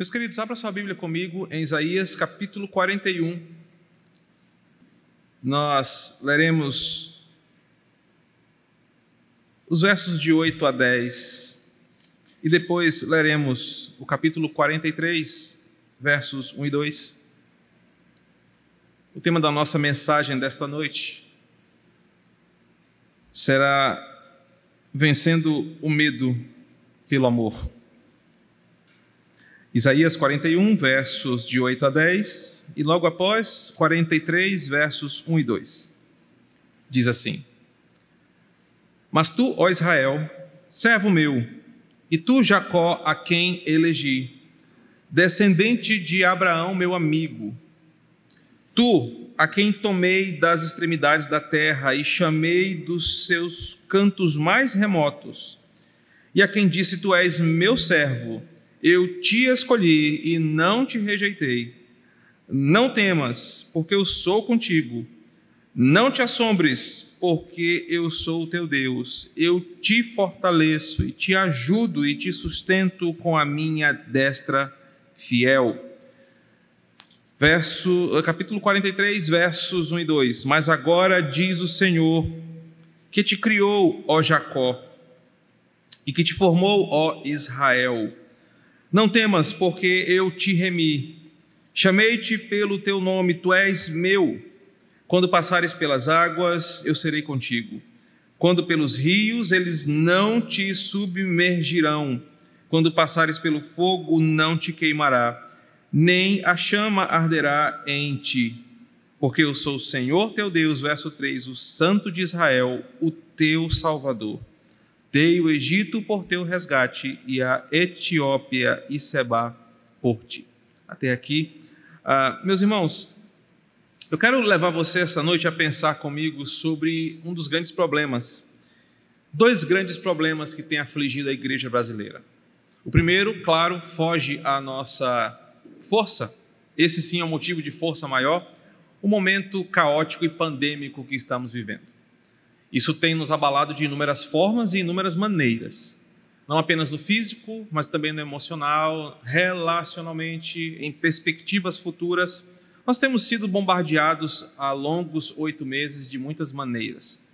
Meus queridos, abra sua Bíblia comigo em Isaías capítulo 41. Nós leremos os versos de 8 a 10 e depois leremos o capítulo 43, versos 1 e 2. O tema da nossa mensagem desta noite será Vencendo o Medo pelo Amor. Isaías 41, versos de 8 a 10, e logo após, 43, versos 1 e 2. Diz assim: Mas tu, ó Israel, servo meu, e tu, Jacó, a quem elegi, descendente de Abraão, meu amigo, tu, a quem tomei das extremidades da terra e chamei dos seus cantos mais remotos, e a quem disse: Tu és meu servo, eu te escolhi e não te rejeitei. Não temas, porque eu sou contigo. Não te assombres, porque eu sou o teu Deus. Eu te fortaleço e te ajudo e te sustento com a minha destra fiel. Verso, capítulo 43, versos 1 e 2. Mas agora diz o Senhor, que te criou, ó Jacó, e que te formou, ó Israel não temas, porque eu te remi. Chamei-te pelo teu nome, tu és meu. Quando passares pelas águas, eu serei contigo. Quando pelos rios, eles não te submergirão. Quando passares pelo fogo, não te queimará, nem a chama arderá em ti. Porque eu sou o Senhor teu Deus, verso 3, o Santo de Israel, o teu Salvador. Dei o Egito por teu resgate e a Etiópia e Seba por ti. Até aqui. Uh, meus irmãos, eu quero levar você essa noite a pensar comigo sobre um dos grandes problemas, dois grandes problemas que têm afligido a igreja brasileira. O primeiro, claro, foge à nossa força, esse sim é um motivo de força maior, o momento caótico e pandêmico que estamos vivendo. Isso tem nos abalado de inúmeras formas e inúmeras maneiras. Não apenas no físico, mas também no emocional, relacionalmente, em perspectivas futuras. Nós temos sido bombardeados há longos oito meses de muitas maneiras.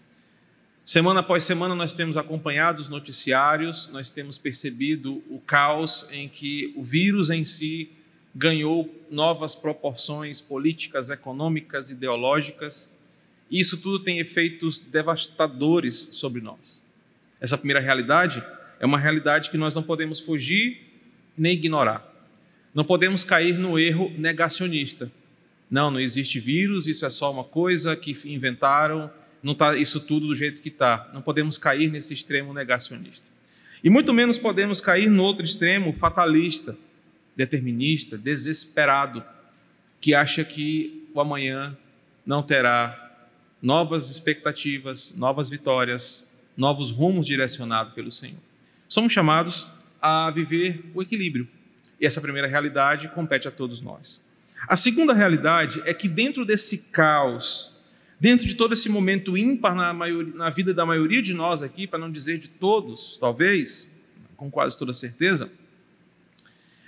Semana após semana, nós temos acompanhado os noticiários, nós temos percebido o caos em que o vírus em si ganhou novas proporções políticas, econômicas, ideológicas e isso tudo tem efeitos devastadores sobre nós. Essa primeira realidade é uma realidade que nós não podemos fugir nem ignorar. Não podemos cair no erro negacionista. Não, não existe vírus, isso é só uma coisa que inventaram, não está isso tudo do jeito que está. Não podemos cair nesse extremo negacionista. E muito menos podemos cair no outro extremo fatalista, determinista, desesperado, que acha que o amanhã não terá novas expectativas, novas vitórias, novos rumos direcionados pelo Senhor. Somos chamados a viver o equilíbrio. E essa primeira realidade compete a todos nós. A segunda realidade é que dentro desse caos, dentro de todo esse momento ímpar na, maioria, na vida da maioria de nós aqui, para não dizer de todos, talvez, com quase toda certeza,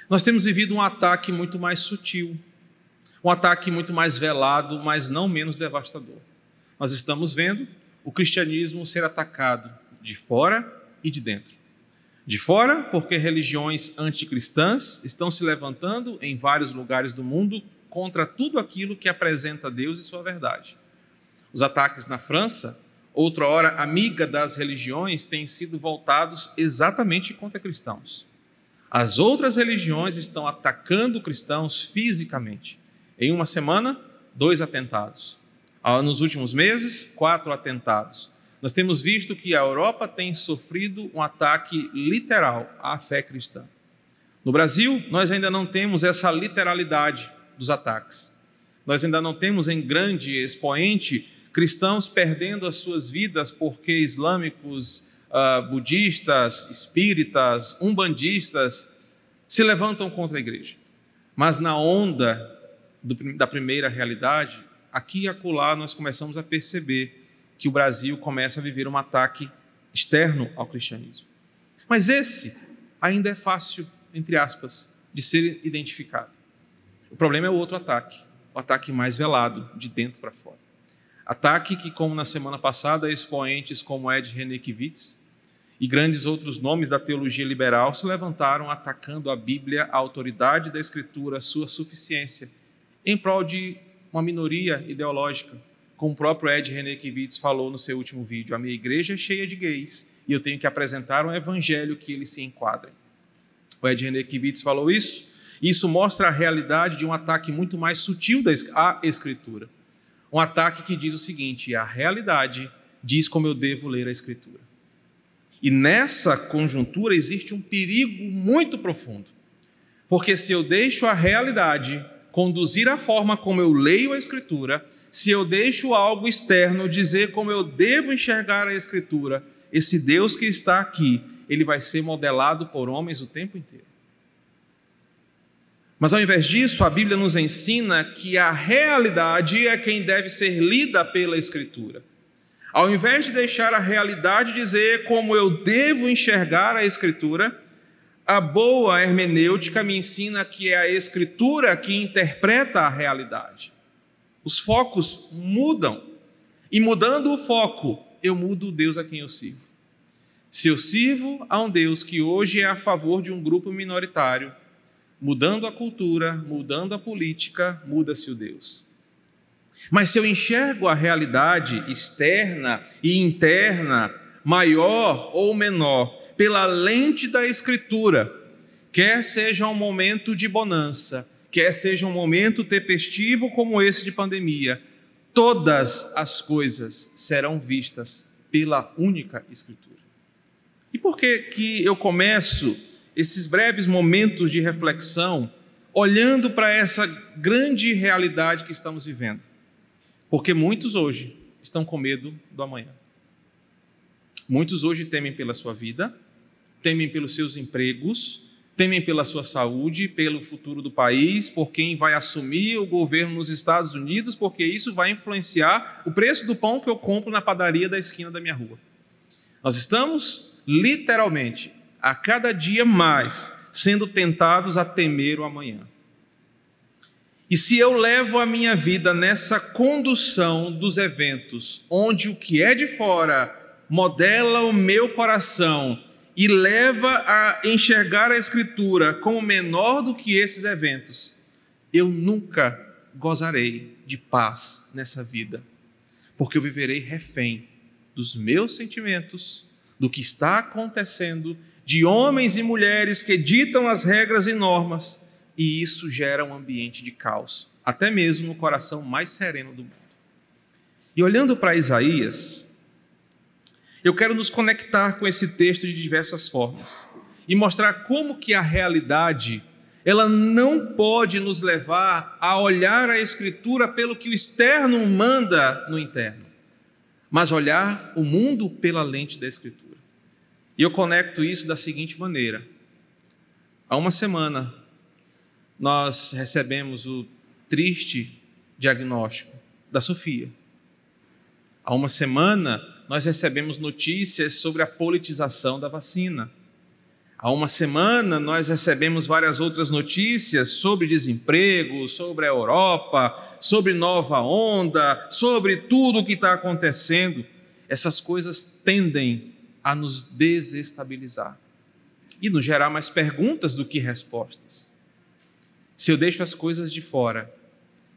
nós temos vivido um ataque muito mais sutil, um ataque muito mais velado, mas não menos devastador nós estamos vendo o cristianismo ser atacado de fora e de dentro. De fora, porque religiões anticristãs estão se levantando em vários lugares do mundo contra tudo aquilo que apresenta Deus e sua verdade. Os ataques na França, outra hora amiga das religiões, têm sido voltados exatamente contra cristãos. As outras religiões estão atacando cristãos fisicamente. Em uma semana, dois atentados. Nos últimos meses, quatro atentados. Nós temos visto que a Europa tem sofrido um ataque literal à fé cristã. No Brasil, nós ainda não temos essa literalidade dos ataques. Nós ainda não temos em grande expoente cristãos perdendo as suas vidas porque islâmicos, uh, budistas, espíritas, umbandistas se levantam contra a igreja. Mas na onda do, da primeira realidade, aqui e acolá nós começamos a perceber que o Brasil começa a viver um ataque externo ao cristianismo. Mas esse ainda é fácil, entre aspas, de ser identificado. O problema é o outro ataque, o ataque mais velado, de dentro para fora. Ataque que, como na semana passada, expoentes como Ed Renekiewicz e grandes outros nomes da teologia liberal se levantaram atacando a Bíblia, a autoridade da Escritura, a sua suficiência, em prol de uma minoria ideológica, como o próprio Ed Renekiewicz falou no seu último vídeo. A minha igreja é cheia de gays e eu tenho que apresentar um evangelho que eles se enquadrem. O Ed Renekiewicz falou isso. Isso mostra a realidade de um ataque muito mais sutil à Escritura. Um ataque que diz o seguinte: a realidade diz como eu devo ler a Escritura. E nessa conjuntura existe um perigo muito profundo. Porque se eu deixo a realidade conduzir a forma como eu leio a Escritura, se eu deixo algo externo dizer como eu devo enxergar a Escritura, esse Deus que está aqui, ele vai ser modelado por homens o tempo inteiro. Mas ao invés disso, a Bíblia nos ensina que a realidade é quem deve ser lida pela Escritura. Ao invés de deixar a realidade dizer como eu devo enxergar a Escritura, a boa hermenêutica me ensina que é a Escritura que interpreta a realidade. Os focos mudam. E mudando o foco, eu mudo o Deus a quem eu sirvo. Se eu sirvo a um Deus que hoje é a favor de um grupo minoritário, mudando a cultura, mudando a política, muda-se o Deus. Mas se eu enxergo a realidade externa e interna, maior ou menor, pela lente da Escritura, quer seja um momento de bonança, quer seja um momento tempestivo como esse de pandemia, todas as coisas serão vistas pela única Escritura. E por que, que eu começo esses breves momentos de reflexão olhando para essa grande realidade que estamos vivendo? Porque muitos hoje estão com medo do amanhã. Muitos hoje temem pela sua vida, temem pelos seus empregos, temem pela sua saúde, pelo futuro do país, por quem vai assumir o governo nos Estados Unidos, porque isso vai influenciar o preço do pão que eu compro na padaria da esquina da minha rua. Nós estamos, literalmente, a cada dia mais, sendo tentados a temer o amanhã. E se eu levo a minha vida nessa condução dos eventos, onde o que é de fora modela o meu coração e leva a enxergar a Escritura como menor do que esses eventos, eu nunca gozarei de paz nessa vida, porque eu viverei refém dos meus sentimentos, do que está acontecendo, de homens e mulheres que ditam as regras e normas e isso gera um ambiente de caos, até mesmo no coração mais sereno do mundo. E olhando para Isaías, eu quero nos conectar com esse texto de diversas formas e mostrar como que a realidade ela não pode nos levar a olhar a escritura pelo que o externo manda no interno, mas olhar o mundo pela lente da escritura. E eu conecto isso da seguinte maneira: há uma semana nós recebemos o triste diagnóstico da Sofia. Há uma semana, nós recebemos notícias sobre a politização da vacina. Há uma semana, nós recebemos várias outras notícias sobre desemprego, sobre a Europa, sobre nova onda, sobre tudo o que está acontecendo. Essas coisas tendem a nos desestabilizar e nos gerar mais perguntas do que respostas. Se eu deixo as coisas de fora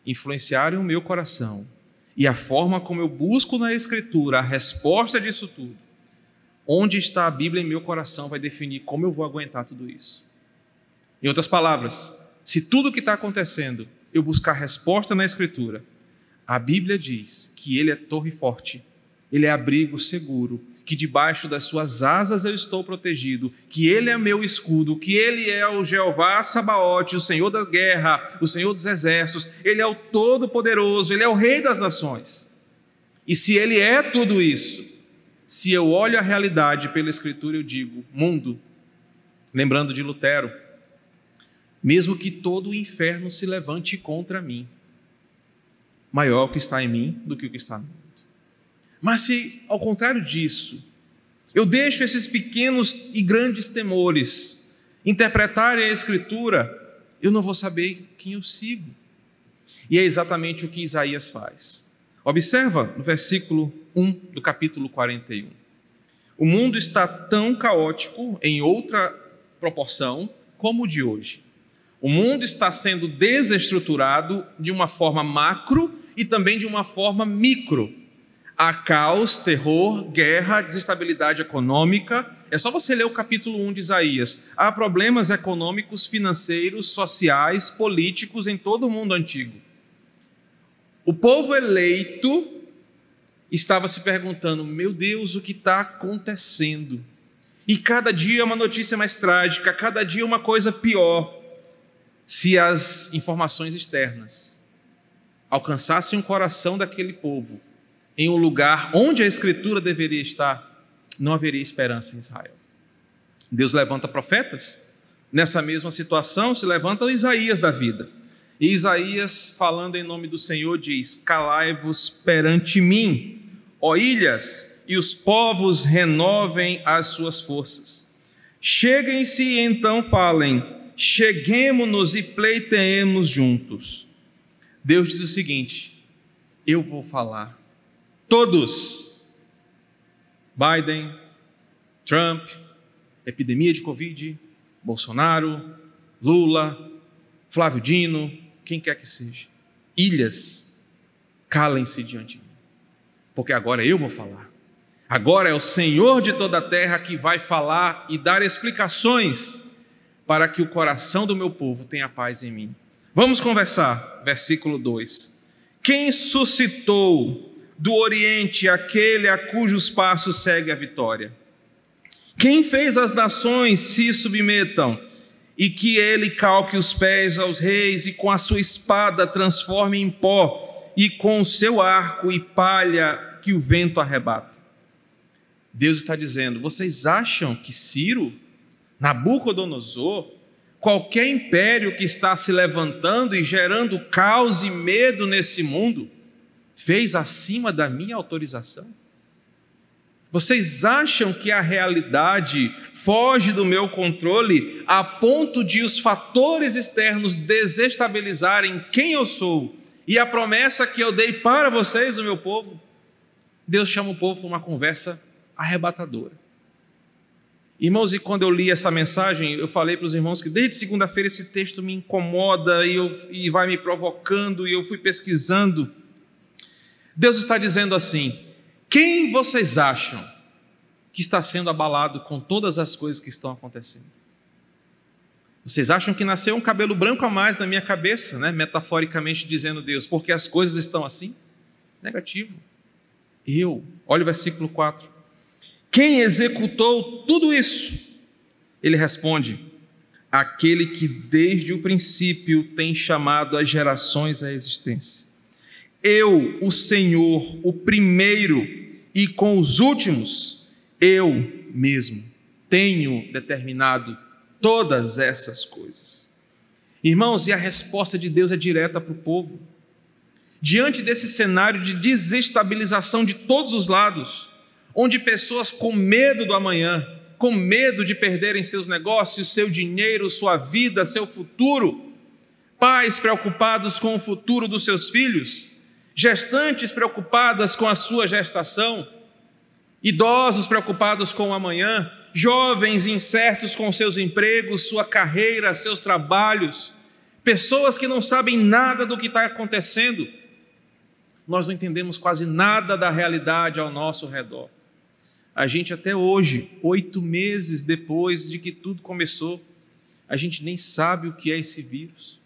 influenciarem o meu coração e a forma como eu busco na Escritura a resposta disso tudo, onde está a Bíblia em meu coração vai definir como eu vou aguentar tudo isso. Em outras palavras, se tudo o que está acontecendo eu buscar resposta na Escritura, a Bíblia diz que Ele é torre forte, Ele é abrigo seguro, que debaixo das suas asas eu estou protegido, que ele é meu escudo, que ele é o Jeová Sabaote, o Senhor da guerra, o Senhor dos exércitos, ele é o todo-poderoso, ele é o rei das nações. E se ele é tudo isso, se eu olho a realidade pela escritura, eu digo: mundo, lembrando de Lutero, mesmo que todo o inferno se levante contra mim, maior o que está em mim do que o que está no mundo. Mas se, ao contrário disso, eu deixo esses pequenos e grandes temores interpretarem a Escritura eu não vou saber quem eu sigo. E é exatamente o que Isaías faz. Observa no versículo 1 do capítulo 41. O mundo está tão caótico em outra proporção como o de hoje. O mundo está sendo desestruturado de uma forma macro e também de uma forma micro. Há caos, terror, guerra, desestabilidade econômica. É só você ler o capítulo 1 de Isaías. Há problemas econômicos, financeiros, sociais, políticos em todo o mundo antigo. O povo eleito estava se perguntando: meu Deus, o que está acontecendo? E cada dia uma notícia mais trágica, cada dia uma coisa pior. Se as informações externas alcançassem o coração daquele povo em um lugar onde a Escritura deveria estar, não haveria esperança em Israel. Deus levanta profetas. Nessa mesma situação se levanta Isaías da vida. E Isaías, falando em nome do Senhor, diz: Calai-vos perante mim, ó ilhas, e os povos renovem as suas forças. Cheguem-se e então falem: cheguemos-nos e pleiteemos juntos. Deus diz o seguinte: eu vou falar. Todos. Biden, Trump, epidemia de Covid, Bolsonaro, Lula, Flávio Dino, quem quer que seja. Ilhas, calem-se diante de mim, porque agora eu vou falar. Agora é o Senhor de toda a terra que vai falar e dar explicações para que o coração do meu povo tenha paz em mim. Vamos conversar, versículo 2. Quem suscitou do Oriente aquele a cujos passos segue a vitória? Quem fez as nações se submetam e que ele calque os pés aos reis e com a sua espada transforme em pó e com o seu arco e palha que o vento arrebata? Deus está dizendo: vocês acham que Ciro, Nabucodonosor, qualquer império que está se levantando e gerando caos e medo nesse mundo, fez acima da minha autorização? Vocês acham que a realidade foge do meu controle a ponto de os fatores externos desestabilizarem quem eu sou e a promessa que eu dei para vocês, o meu povo? Deus chama o povo para uma conversa arrebatadora. Irmãos, e quando eu li essa mensagem, eu falei para os irmãos que desde segunda-feira esse texto me incomoda e, eu, e vai me provocando, e eu fui pesquisando. Deus está dizendo assim: quem vocês acham que está sendo abalado com todas as coisas que estão acontecendo? Vocês acham que nasceu um cabelo branco a mais na minha cabeça, né? metaforicamente dizendo Deus, porque as coisas estão assim? Negativo. Eu, olha o versículo 4. Quem executou tudo isso? Ele responde: aquele que desde o princípio tem chamado as gerações à existência. Eu, o Senhor, o primeiro e com os últimos, eu mesmo tenho determinado todas essas coisas. Irmãos, e a resposta de Deus é direta para o povo. Diante desse cenário de desestabilização de todos os lados, onde pessoas com medo do amanhã, com medo de perderem seus negócios, seu dinheiro, sua vida, seu futuro, pais preocupados com o futuro dos seus filhos, gestantes preocupadas com a sua gestação, idosos preocupados com o amanhã, jovens incertos com seus empregos, sua carreira, seus trabalhos, pessoas que não sabem nada do que está acontecendo. Nós não entendemos quase nada da realidade ao nosso redor. A gente até hoje, oito meses depois de que tudo começou, a gente nem sabe o que é esse vírus.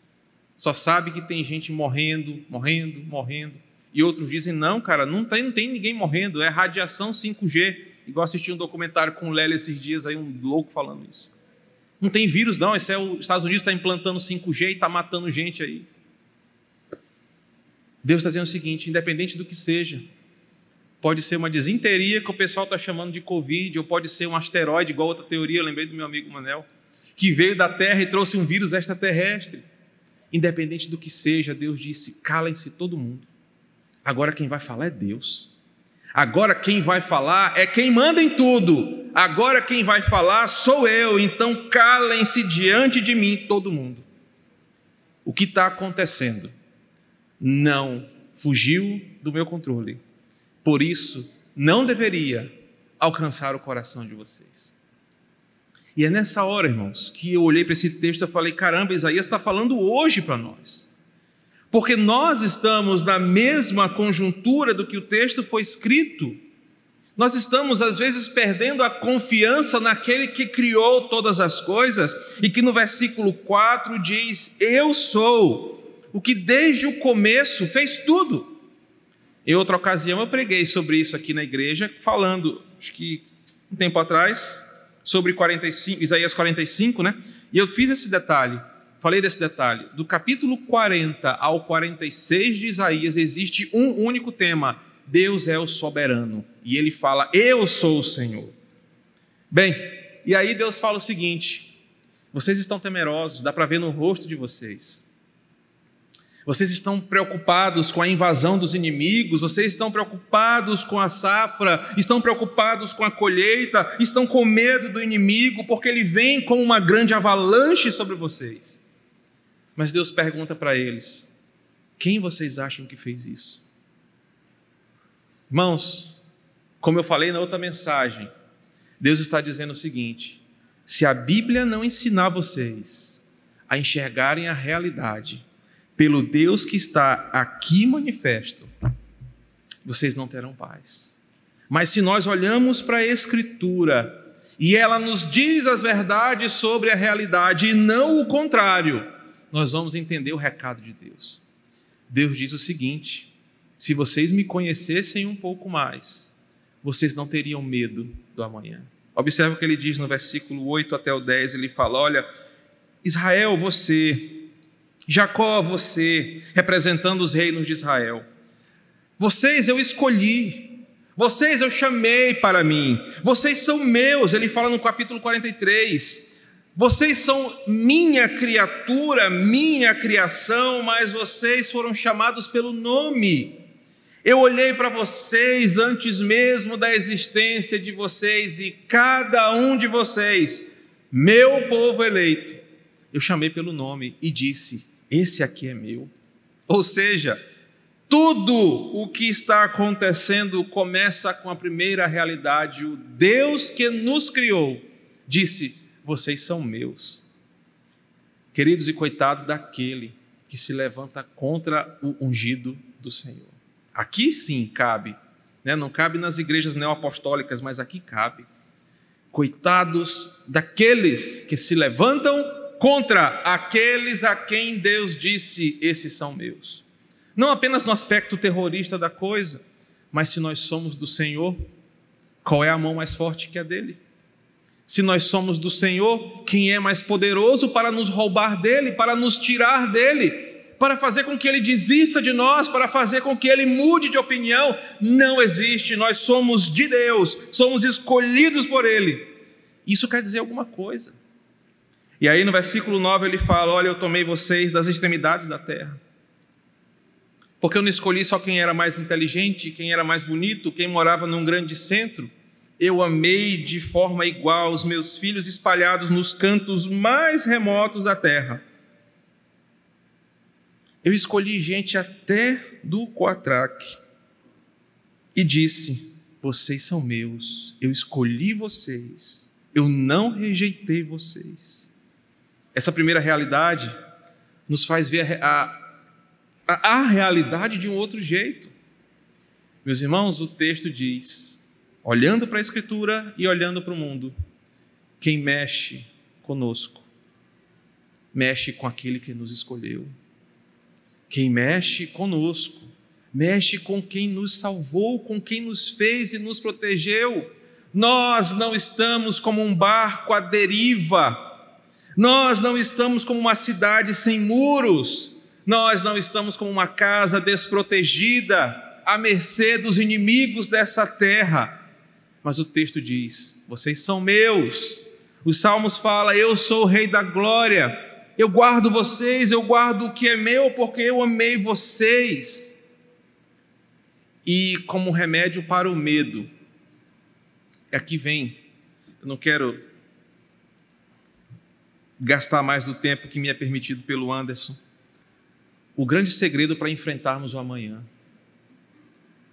Só sabe que tem gente morrendo, morrendo, morrendo. E outros dizem, não, cara, não tem, não tem ninguém morrendo, é radiação 5G. Igual assisti um documentário com o Lélio esses dias, aí um louco falando isso. Não tem vírus, não. Esse é os Estados Unidos está implantando 5G e está matando gente aí. Deus está dizendo o seguinte: independente do que seja, pode ser uma desinteria que o pessoal está chamando de Covid, ou pode ser um asteroide, igual outra teoria, eu lembrei do meu amigo Manel, que veio da Terra e trouxe um vírus extraterrestre. Independente do que seja, Deus disse: calem-se todo mundo. Agora quem vai falar é Deus. Agora quem vai falar é quem manda em tudo. Agora quem vai falar sou eu. Então calem-se diante de mim todo mundo. o que está acontecendo não fugiu do meu controle. Por isso, não deveria alcançar o coração de vocês. E é nessa hora, irmãos, que eu olhei para esse texto e falei: caramba, Isaías está falando hoje para nós. Porque nós estamos na mesma conjuntura do que o texto foi escrito. Nós estamos, às vezes, perdendo a confiança naquele que criou todas as coisas e que no versículo 4 diz: Eu sou o que desde o começo fez tudo. Em outra ocasião, eu preguei sobre isso aqui na igreja, falando, acho que um tempo atrás, sobre 45, Isaías 45, né? E eu fiz esse detalhe, falei desse detalhe. Do capítulo 40 ao 46 de Isaías existe um único tema: Deus é o soberano. E ele fala: Eu sou o Senhor. Bem, e aí Deus fala o seguinte: Vocês estão temerosos, dá para ver no rosto de vocês. Vocês estão preocupados com a invasão dos inimigos, vocês estão preocupados com a safra, estão preocupados com a colheita, estão com medo do inimigo, porque ele vem como uma grande avalanche sobre vocês. Mas Deus pergunta para eles: quem vocês acham que fez isso? Irmãos, como eu falei na outra mensagem, Deus está dizendo o seguinte: se a Bíblia não ensinar vocês a enxergarem a realidade, pelo Deus que está aqui manifesto, vocês não terão paz. Mas se nós olhamos para a Escritura e ela nos diz as verdades sobre a realidade e não o contrário, nós vamos entender o recado de Deus. Deus diz o seguinte: se vocês me conhecessem um pouco mais, vocês não teriam medo do amanhã. Observe o que ele diz no versículo 8 até o 10, ele fala: Olha, Israel, você Jacó, você, representando os reinos de Israel. Vocês eu escolhi, vocês eu chamei para mim, vocês são meus, ele fala no capítulo 43. Vocês são minha criatura, minha criação, mas vocês foram chamados pelo nome. Eu olhei para vocês antes mesmo da existência de vocês e cada um de vocês, meu povo eleito, eu chamei pelo nome e disse: esse aqui é meu. Ou seja, tudo o que está acontecendo começa com a primeira realidade. O Deus que nos criou disse: Vocês são meus. Queridos e coitados daquele que se levanta contra o ungido do Senhor. Aqui sim cabe, né? não cabe nas igrejas neoapostólicas, mas aqui cabe. Coitados daqueles que se levantam contra aqueles a quem Deus disse: Esses são meus. Não apenas no aspecto terrorista da coisa, mas se nós somos do Senhor, qual é a mão mais forte que a dele? Se nós somos do Senhor, quem é mais poderoso para nos roubar dele, para nos tirar dele, para fazer com que ele desista de nós, para fazer com que ele mude de opinião? Não existe. Nós somos de Deus, somos escolhidos por ele. Isso quer dizer alguma coisa. E aí no versículo 9 ele fala: Olha, eu tomei vocês das extremidades da terra. Porque eu não escolhi só quem era mais inteligente, quem era mais bonito, quem morava num grande centro. Eu amei de forma igual os meus filhos espalhados nos cantos mais remotos da terra. Eu escolhi gente até do Coatraque e disse: Vocês são meus, eu escolhi vocês, eu não rejeitei vocês. Essa primeira realidade nos faz ver a, a, a realidade de um outro jeito. Meus irmãos, o texto diz, olhando para a Escritura e olhando para o mundo, quem mexe conosco, mexe com aquele que nos escolheu. Quem mexe conosco, mexe com quem nos salvou, com quem nos fez e nos protegeu. Nós não estamos como um barco à deriva, nós não estamos como uma cidade sem muros, nós não estamos como uma casa desprotegida, à mercê dos inimigos dessa terra. Mas o texto diz: vocês são meus. Os Salmos fala: eu sou o Rei da Glória. Eu guardo vocês, eu guardo o que é meu, porque eu amei vocês. E como remédio para o medo, aqui vem, eu não quero gastar mais do tempo que me é permitido pelo Anderson. o grande segredo para enfrentarmos o amanhã.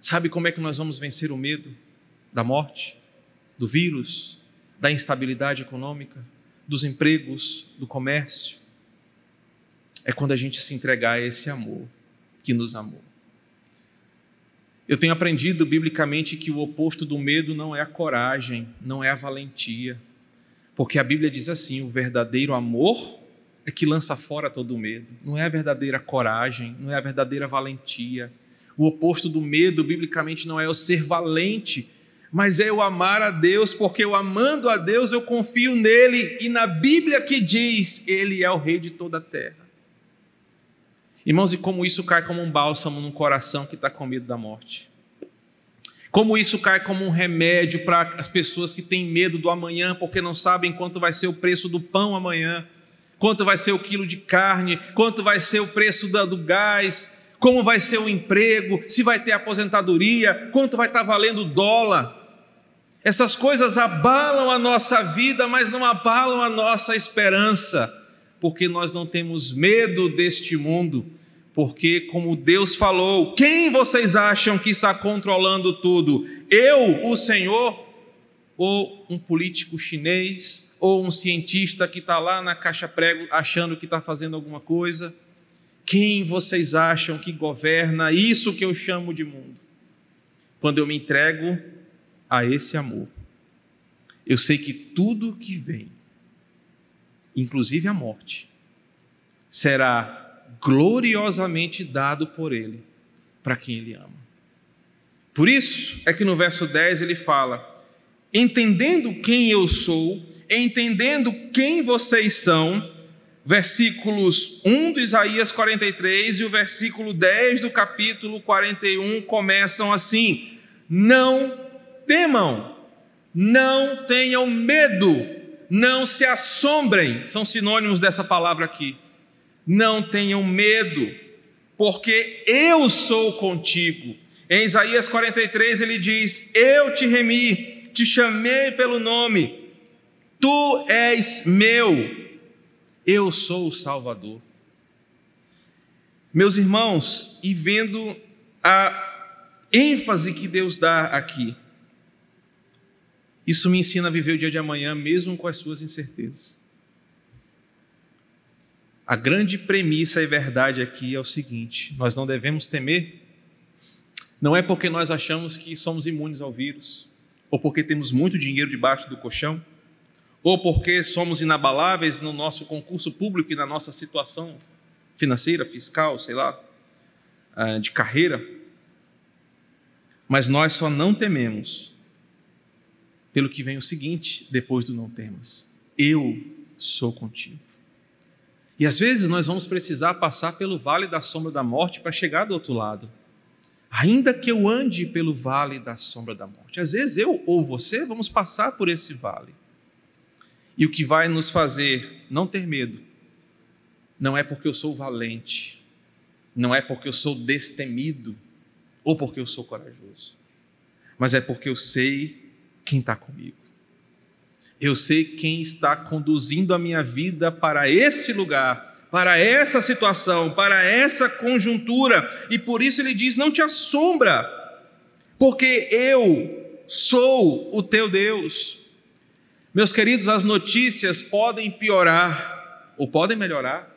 Sabe como é que nós vamos vencer o medo da morte, do vírus, da instabilidade econômica, dos empregos, do comércio? É quando a gente se entregar a esse amor que nos amou. Eu tenho aprendido biblicamente que o oposto do medo não é a coragem, não é a valentia. Porque a Bíblia diz assim: o verdadeiro amor é que lança fora todo o medo. Não é a verdadeira coragem, não é a verdadeira valentia. O oposto do medo, biblicamente, não é o ser valente, mas é o amar a Deus, porque eu amando a Deus, eu confio nele, e na Bíblia que diz, ele é o rei de toda a terra. Irmãos, e como isso cai como um bálsamo num coração que está com medo da morte. Como isso cai como um remédio para as pessoas que têm medo do amanhã, porque não sabem quanto vai ser o preço do pão amanhã, quanto vai ser o quilo de carne, quanto vai ser o preço do gás, como vai ser o emprego, se vai ter aposentadoria, quanto vai estar valendo o dólar. Essas coisas abalam a nossa vida, mas não abalam a nossa esperança, porque nós não temos medo deste mundo, porque, como Deus falou, quem vocês acham que está controlando tudo? Eu, o Senhor, ou um político chinês, ou um cientista que está lá na caixa prego achando que está fazendo alguma coisa? Quem vocês acham que governa isso que eu chamo de mundo? Quando eu me entrego a esse amor, eu sei que tudo que vem, inclusive a morte, será gloriosamente dado por Ele para quem Ele ama. Por isso é que no verso 10 ele fala: entendendo quem eu sou, entendendo quem vocês são, versículos 1 de Isaías 43 e o versículo 10 do capítulo 41 começam assim: Não temam, não tenham medo, não se assombrem, são sinônimos dessa palavra aqui. Não tenham medo, porque eu sou contigo. Em Isaías 43 ele diz: Eu te remi, te chamei pelo nome, tu és meu eu sou o Salvador. Meus irmãos, e vendo a ênfase que Deus dá aqui, isso me ensina a viver o dia de amanhã, mesmo com as suas incertezas. A grande premissa e verdade aqui é o seguinte: nós não devemos temer, não é porque nós achamos que somos imunes ao vírus, ou porque temos muito dinheiro debaixo do colchão, ou porque somos inabaláveis no nosso concurso público e na nossa situação financeira, fiscal, sei lá, ah, de carreira. Mas nós só não tememos pelo que vem o seguinte, depois do não temas: eu sou contigo. E às vezes nós vamos precisar passar pelo vale da sombra da morte para chegar do outro lado. Ainda que eu ande pelo vale da sombra da morte. Às vezes eu ou você vamos passar por esse vale. E o que vai nos fazer não ter medo, não é porque eu sou valente, não é porque eu sou destemido, ou porque eu sou corajoso, mas é porque eu sei quem está comigo. Eu sei quem está conduzindo a minha vida para esse lugar, para essa situação, para essa conjuntura, e por isso ele diz: não te assombra, porque eu sou o teu Deus. Meus queridos, as notícias podem piorar ou podem melhorar.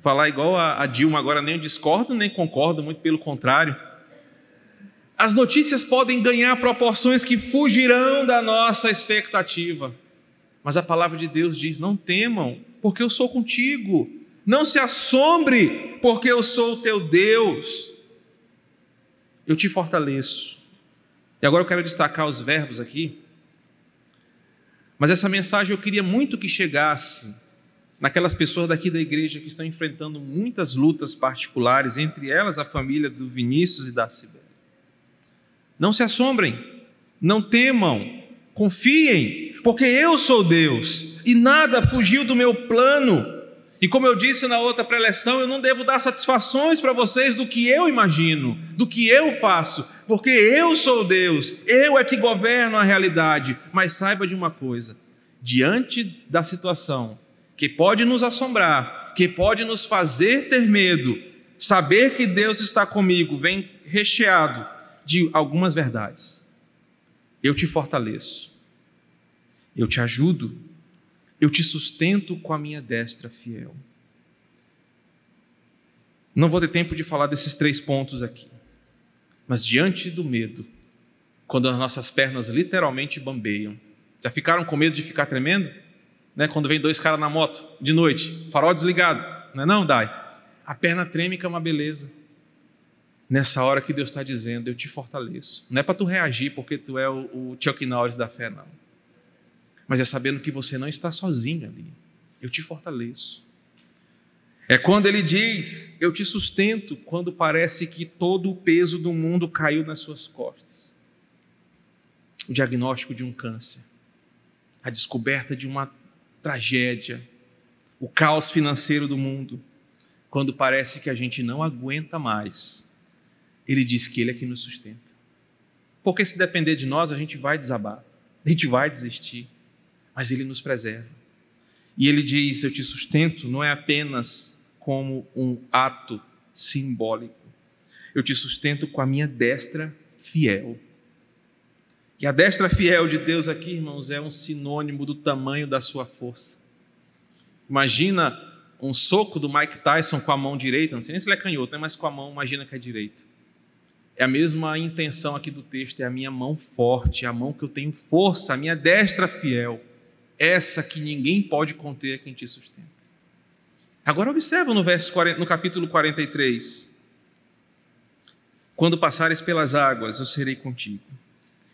Falar igual a, Dilma agora, nem discordo nem concordo, muito pelo contrário. As notícias podem ganhar proporções que fugirão da nossa expectativa. Mas a palavra de Deus diz: não temam, porque eu sou contigo. Não se assombre, porque eu sou o teu Deus. Eu te fortaleço. E agora eu quero destacar os verbos aqui mas essa mensagem eu queria muito que chegasse naquelas pessoas daqui da igreja que estão enfrentando muitas lutas particulares, entre elas a família do Vinícius e da Cibele. Não se assombrem, não temam, confiem, porque eu sou Deus e nada fugiu do meu plano. E como eu disse na outra preleção, eu não devo dar satisfações para vocês do que eu imagino, do que eu faço, porque eu sou Deus, eu é que governo a realidade. Mas saiba de uma coisa: diante da situação que pode nos assombrar, que pode nos fazer ter medo, saber que Deus está comigo, vem recheado de algumas verdades. Eu te fortaleço, eu te ajudo, eu te sustento com a minha destra fiel. Não vou ter tempo de falar desses três pontos aqui, mas diante do medo, quando as nossas pernas literalmente bambeiam, já ficaram com medo de ficar tremendo? Né? Quando vem dois caras na moto de noite, farol desligado, não é não, Dai? A perna treme que é uma beleza. Nessa hora que Deus está dizendo, eu te fortaleço. Não é para tu reagir porque tu é o, o Chuck Norris da fé, não. Mas é sabendo que você não está sozinho ali. Eu te fortaleço. É quando ele diz: Eu te sustento, quando parece que todo o peso do mundo caiu nas suas costas. O diagnóstico de um câncer, a descoberta de uma tragédia, o caos financeiro do mundo, quando parece que a gente não aguenta mais, ele diz que ele é que nos sustenta. Porque se depender de nós, a gente vai desabar, a gente vai desistir, mas ele nos preserva. E ele diz: Eu te sustento, não é apenas como um ato simbólico. Eu te sustento com a minha destra fiel. E a destra fiel de Deus aqui, irmãos, é um sinônimo do tamanho da sua força. Imagina um soco do Mike Tyson com a mão direita, não sei nem se ele é canhoto, né? mas com a mão, imagina que é direita. É a mesma intenção aqui do texto, é a minha mão forte, é a mão que eu tenho força, a minha destra fiel, essa que ninguém pode conter é quem te sustenta. Agora observa no, verso 40, no capítulo 43. Quando passares pelas águas, eu serei contigo.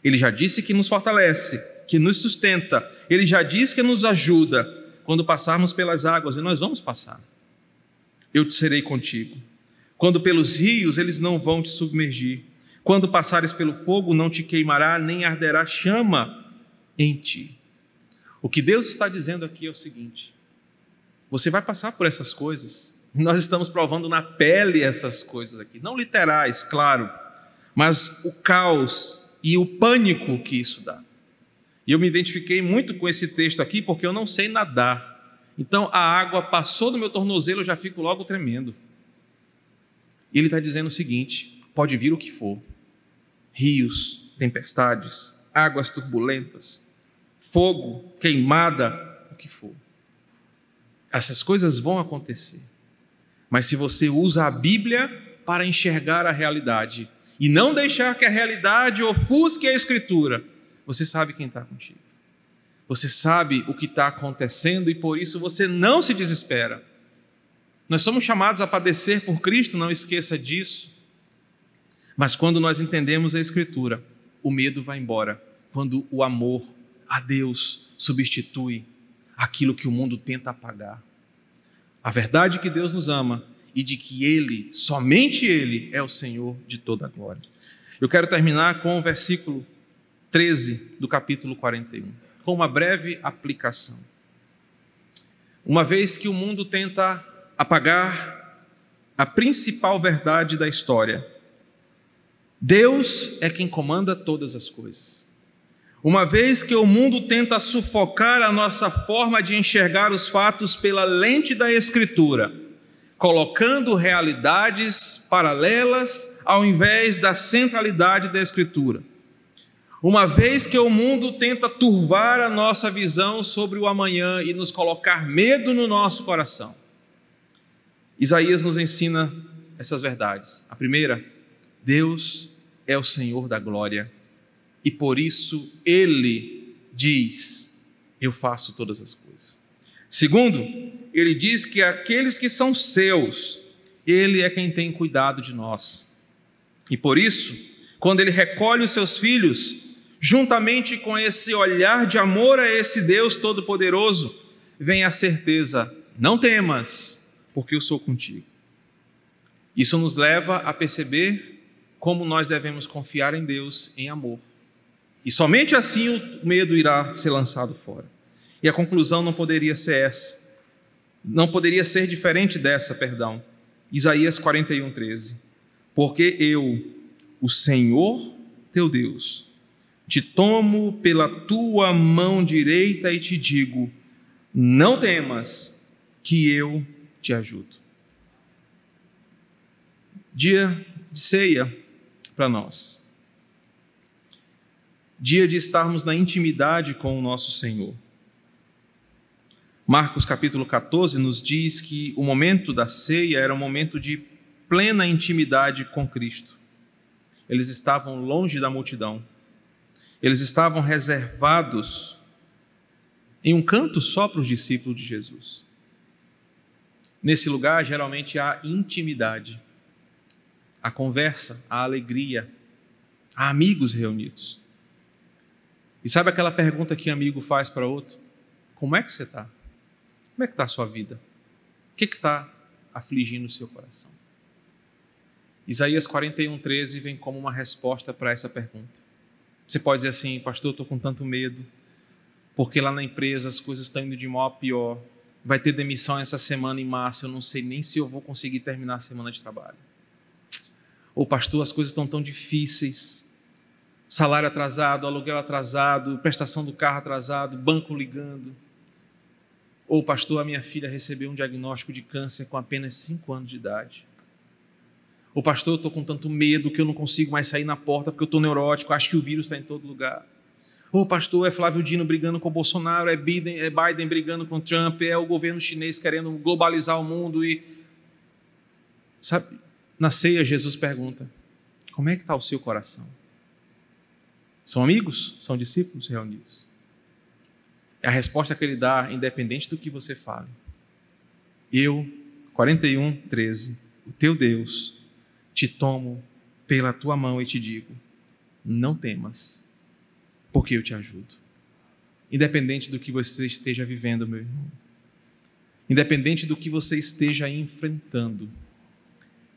Ele já disse que nos fortalece, que nos sustenta. Ele já disse que nos ajuda quando passarmos pelas águas, e nós vamos passar. Eu serei contigo. Quando pelos rios, eles não vão te submergir. Quando passares pelo fogo, não te queimará, nem arderá chama em ti. O que Deus está dizendo aqui é o seguinte: você vai passar por essas coisas. Nós estamos provando na pele essas coisas aqui, não literais, claro, mas o caos e o pânico que isso dá. E eu me identifiquei muito com esse texto aqui porque eu não sei nadar. Então a água passou do meu tornozelo, eu já fico logo tremendo. E ele está dizendo o seguinte: pode vir o que for, rios, tempestades, águas turbulentas, fogo, queimada, o que for. Essas coisas vão acontecer. Mas se você usa a Bíblia para enxergar a realidade e não deixar que a realidade ofusque a Escritura, você sabe quem está contigo. Você sabe o que está acontecendo e por isso você não se desespera. Nós somos chamados a padecer por Cristo, não esqueça disso. Mas quando nós entendemos a Escritura, o medo vai embora. Quando o amor a Deus substitui aquilo que o mundo tenta apagar. A verdade é que Deus nos ama e de que Ele, somente Ele, é o Senhor de toda a glória. Eu quero terminar com o versículo 13 do capítulo 41, com uma breve aplicação. Uma vez que o mundo tenta apagar a principal verdade da história, Deus é quem comanda todas as coisas. Uma vez que o mundo tenta sufocar a nossa forma de enxergar os fatos pela lente da Escritura, colocando realidades paralelas ao invés da centralidade da Escritura. Uma vez que o mundo tenta turvar a nossa visão sobre o amanhã e nos colocar medo no nosso coração, Isaías nos ensina essas verdades. A primeira, Deus é o Senhor da glória e por isso ele diz: Eu faço todas as coisas. Segundo, ele diz que aqueles que são seus, ele é quem tem cuidado de nós. E por isso, quando ele recolhe os seus filhos, juntamente com esse olhar de amor a esse Deus Todo-Poderoso, vem a certeza: não temas, porque eu sou contigo. Isso nos leva a perceber como nós devemos confiar em Deus em amor. E somente assim o medo irá ser lançado fora. E a conclusão não poderia ser essa. Não poderia ser diferente dessa, perdão. Isaías 41, 13. Porque eu, o Senhor teu Deus, te tomo pela tua mão direita e te digo: não temas, que eu te ajudo. Dia de ceia para nós. Dia de estarmos na intimidade com o nosso Senhor. Marcos capítulo 14 nos diz que o momento da ceia era um momento de plena intimidade com Cristo. Eles estavam longe da multidão. Eles estavam reservados em um canto só para os discípulos de Jesus. Nesse lugar, geralmente há intimidade, a conversa, a alegria, há amigos reunidos. E sabe aquela pergunta que amigo faz para outro? Como é que você está? Como é que está a sua vida? O que está afligindo o seu coração? Isaías 41, 13 vem como uma resposta para essa pergunta. Você pode dizer assim, pastor, estou com tanto medo, porque lá na empresa as coisas estão indo de mal a pior. Vai ter demissão essa semana em março, eu não sei nem se eu vou conseguir terminar a semana de trabalho. Ou, pastor, as coisas estão tão difíceis. Salário atrasado, aluguel atrasado, prestação do carro atrasado, banco ligando. Ou, pastor, a minha filha recebeu um diagnóstico de câncer com apenas 5 anos de idade. Ou, pastor, eu estou com tanto medo que eu não consigo mais sair na porta porque eu estou neurótico, acho que o vírus está em todo lugar. Ou, pastor, é Flávio Dino brigando com Bolsonaro, é Biden, é Biden brigando com Trump, é o governo chinês querendo globalizar o mundo e. Sabe, na ceia, Jesus pergunta: como é que está o seu coração? São amigos? São discípulos reunidos? É a resposta que ele dá, independente do que você fale. Eu, 41, 13, o teu Deus, te tomo pela tua mão e te digo: não temas, porque eu te ajudo. Independente do que você esteja vivendo, meu irmão. Independente do que você esteja enfrentando.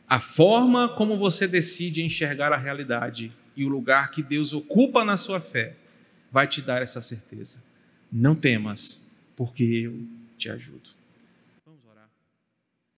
A forma como você decide enxergar a realidade e o lugar que Deus ocupa na sua fé vai te dar essa certeza. Não temas, porque eu te ajudo.